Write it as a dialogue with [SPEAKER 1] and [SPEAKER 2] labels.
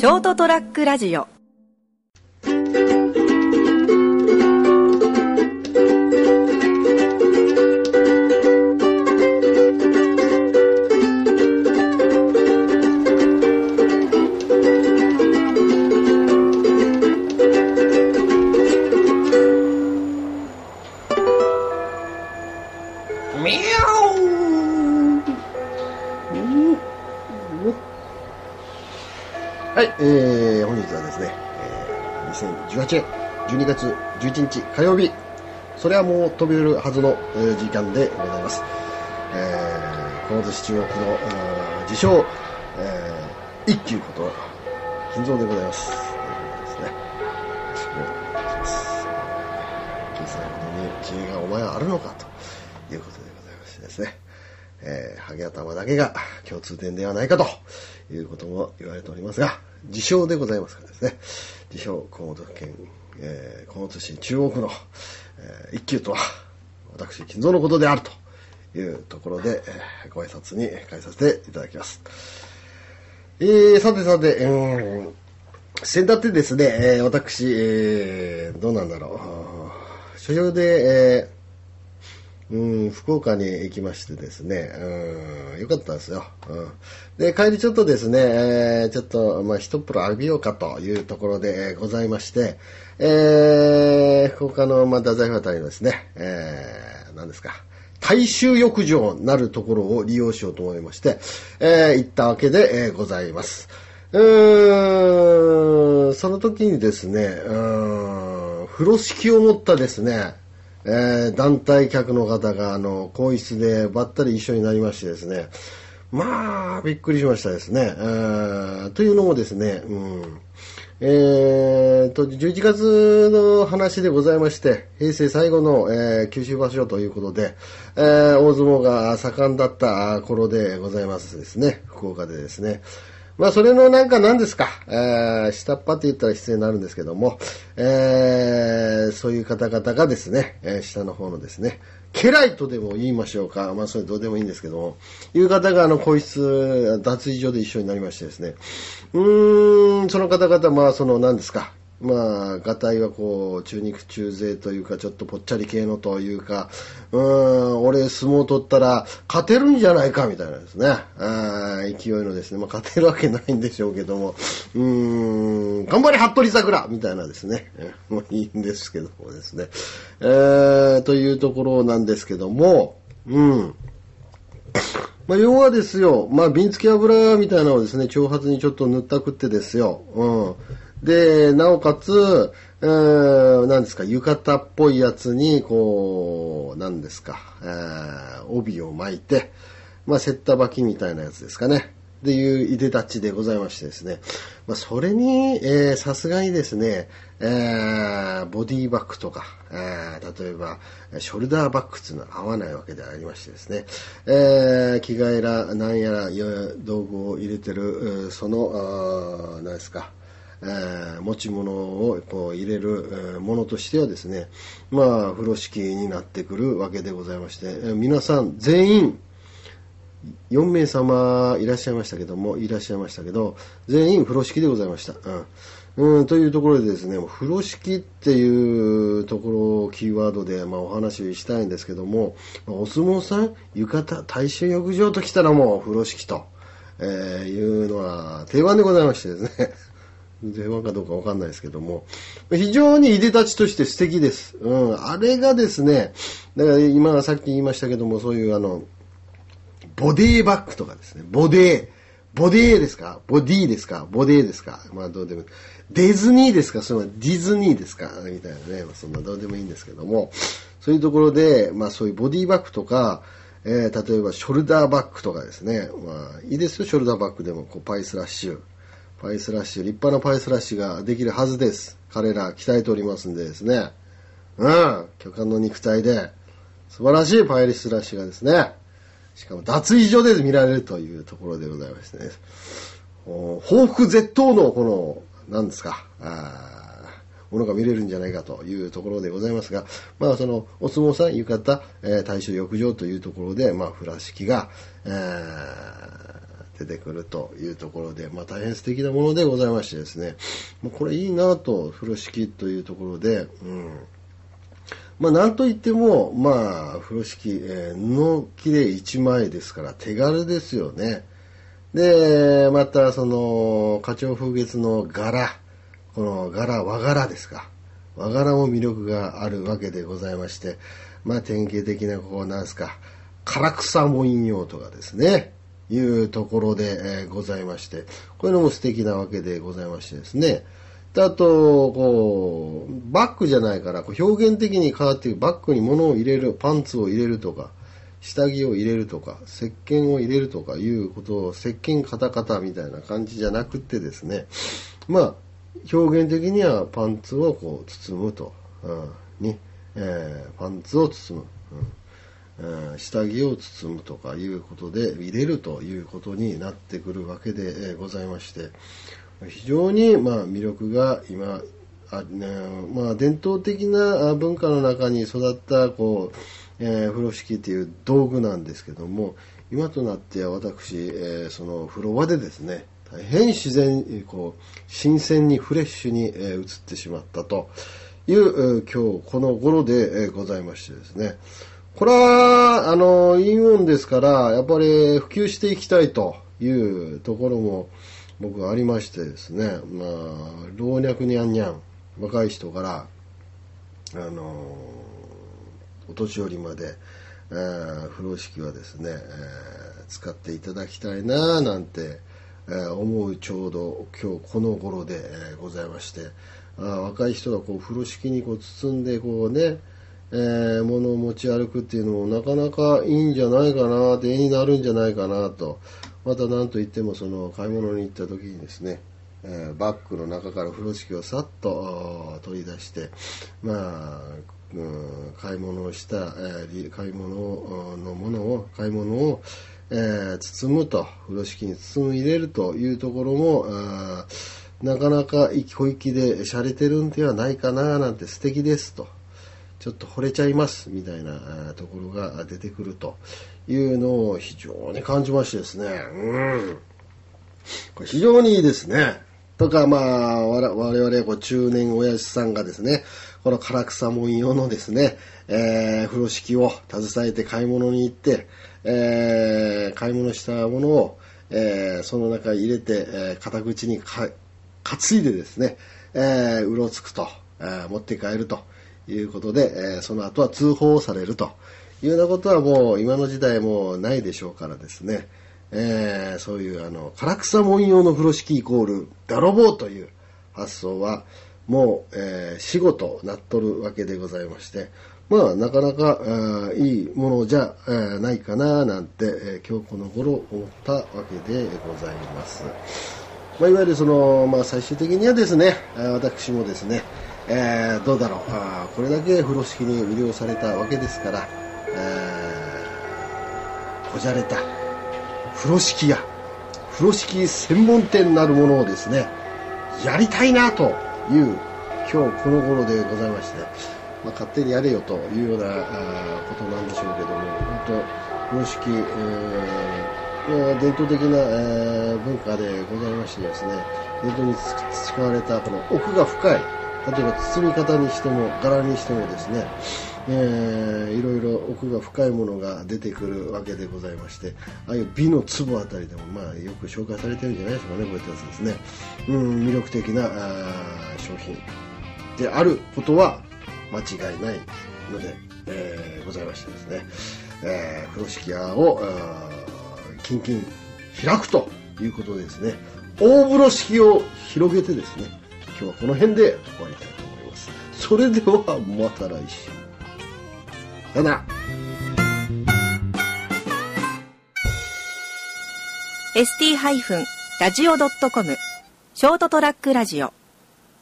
[SPEAKER 1] ショートトラックラジオ。
[SPEAKER 2] 2018年12月11日火曜日、それはもう飛び出るはずの、時間でございます。えー、この寿司中国の、自称、えー、一休こと、金蔵でございます。ですね。お願いします。小さなことに知恵がお前はあるのかということでございましてですね。えー、ハゲ頭だけが共通点ではないかということも言われておりますが、自称でございますからですね。自称、熊本県、えー、熊本市中央区の、えー一級とは、私、金蔵のことであるというところで、えーご挨拶に返させていただきます。えー、さてさて、うん、先だってですね、えー私、えーどうなんだろう。所用で、えーうん、福岡に行きましてですね、うん、よかったですよ。うん、で、帰りちょっとですね、えーちょっと、まあ、一風呂浴びようかというところで、ございまして、えー福岡の、まあ、太宰府あたりのですね、えー何ですか、大衆浴場なるところを利用しようと思いまして、えー行ったわけで、えーございます。うーん、その時にですね、うーん、風呂敷を持ったですね、えー団体客の方が、あの、更衣室でばったり一緒になりましてですね、まあ、びっくりしましたですね。えーというのもですね、うん、えーと、11月の話でございまして、平成最後の、えー九州場所ということで、えー大相撲が盛んだった頃でございますですね、福岡でですね。まあ、それのなんか何ですか、えー下っ端って言ったら失礼になるんですけども、えーそういう方々がですね、えー下の方のですね、家来とでも言いましょうか。まあ、それどうでもいいんですけども、いう方が、あの、個室、脱衣所で一緒になりましてですね、うーん、その方々、まあ、その、何ですか、まあ、がたいはこう、中肉中背というか、ちょっとぽっちゃり系のというか、うん、俺相撲取ったら勝てるんじゃないか、みたいなですね。あー勢いのですね、まあ、勝てるわけないんでしょうけども、うん、頑張れ、服部桜みたいなですね。えもういいんですけどもですね。えー、というところなんですけども、うん。まあ、要はですよ、まあ、瓶付き油みたいなのをですね、長髪にちょっと塗ったくってですよ。うん。で、なおかつ、えー、なんですか、浴衣っぽいやつに、こう、なんですか、えー、帯を巻いて、まあ、セッタ履きみたいなやつですかね。っていういでたちでございましてですね。まあ、それに、えーさすがにですね、えーボディバッグとか、えー例えば、ショルダーバッグっていうのは合わないわけでありましてですね、えー着替えら、なんやら、道具を入れてる、その、あー何ですか、えー持ち物をこう入れるえものとしてはですね、まあ、風呂敷になってくるわけでございまして、えー皆さん全員、4名様いらっしゃいましたけども、いらっしゃいましたけど、全員風呂敷でございました。うん。うん、というところでですね、風呂敷っていうところをキーワードで、まあ、お話ししたいんですけども、まお相撲さん、浴衣、大衆浴場ときたらもう風呂敷と、えーいうのは定番でございましてですね。定番かどうかわかんないですけども、非常にいでたちとして素敵です。うん、あれがですね、だから今さっき言いましたけども、そういうあの、ボディバッグとかですね。ボデー。ボデーですか？ボディーですか？ボデーですか？まあどうでもいい。ディズニーですか？そのディズニーですか？みたいなね。まあそんなどうでもいいんですけども。そういうところで、まあそういうボディバッグとか、えー例えばショルダーバッグとかですね。まあいいですよ、ショルダーバッグでも。こうパイスラッシュ。パイスラッシュ、立派なパイスラッシュができるはずです。彼ら鍛えておりますんでですね。うん。巨漢の肉体で、素晴らしいパイスラッシュがですね、しかも脱衣所で見られるというところでございましてね。報復絶倒のこの、何ですか、あものが見れるんじゃないかというところでございますが、まあその、お相撲さん浴衣、えー大衆浴場というところで、まあ、フラ式が、えー出てくるというところで、まあ、大変素敵なものでございましてですね、もうこれいいなと、風呂敷というところで、うんまあ、なんといっても、まあ、風呂敷、えー、布切れ1枚ですから手軽ですよね。で、また、その、花鳥風月の柄、この柄、和柄ですか。和柄も魅力があるわけでございまして、まあ、典型的な、こう、なんすか、唐草文様とかですね、いうところで、えー、ございまして、こういうのも素敵なわけでございましてですね。であと、こう、バッグじゃないから、こう表現的に変わっていく、バッグに物を入れる、パンツを入れるとか、下着を入れるとか、石鹸を入れるとかいうことを、石鹸カタカタみたいな感じじゃなくてですね、まあ、表現的にはパンツをこう包むと、うん、に、えー、パンツを包む。うん、下着を包むとかいうことで入れるということになってくるわけでございまして非常にま魅力が今あ、ね、まあ、伝統的な文化の中に育ったこう、えー、風呂敷という道具なんですけども今となっては私、えー、その風呂場でですね大変自然こう新鮮にフレッシュに、えー、映ってしまったという、今日この頃で、え、ございましてですね。これはあのいいもんですからやっぱり普及していきたいというところも僕はありましてですね。まあ老若にゃんにゃん若い人からあのお年寄りまで、えー、風呂敷はですね、えー、使っていただきたいななんて、えー、思うちょうど今日この頃で、えー、ございましてあ若い人がこう風呂敷にこう包んでこうねえー、物を持ち歩くっていうのもなかなかいいんじゃないかなって絵になるんじゃないかなとまた何といってもその買い物に行った時にですね、えー、バッグの中から風呂敷をさっと取り出してまあ、うん、買い物をした、えー、買い物のものを買い物を、えー、包むと風呂敷に包む入れるというところもなかなか小粋で洒落てるんではないかななんて素敵ですと。ちょっと惚れちゃいますみたいなところが出てくるというのを非常に感じましてですね。うん。これ非常にいいですね。とか、まあ、我々、こう、中年親父さんがですね、この唐草文様のですね、えー、風呂敷を携えて買い物に行って、えー、買い物したものを、えー、その中に入れて、えー、肩口にか担いでですね、えー、うろつくと、え、持って帰ると。いうことで、えー、その後は通報されるというようなことはもう今の時代もないでしょうからですね、えー、そういうあの唐草文様の風呂敷イコール泥棒という発想はもう、えー、死後となっとるわけでございましてまあなかなかいいものじゃ、えー、ないかななんて、えー、今日この頃思ったわけでございます。まあ、いわゆるその、まあ、最終的にはですね、私もですね、えー、どうだろう。あこれだけ風呂敷に魅了されたわけですから、えー、こじゃれた。風呂敷や風呂敷専門店なるものをですねやりたいなという今日この頃でございまして、まあ、勝手にやれよというようなことなんでしょうけども本当風呂敷、えー、伝統的な、えー、文化でございましてですね伝統に使われたこの奥が深い例えば包み方にしても柄にしてもですね、えー、いろいろ奥が深いものが出てくるわけでございましてああいう美の壺あたりでもまあよく紹介されてるんじゃないですかねこういったやつですね、うん、魅力的なあ商品であることは間違いないので、えー、ございましてですね、えー、風呂敷屋をキンキン開くということですね大風呂敷を広げてですね日はこの辺で終わりたいと思います。それではまた来週。さよなら。
[SPEAKER 1] st-radio.com ショートトラックラジオ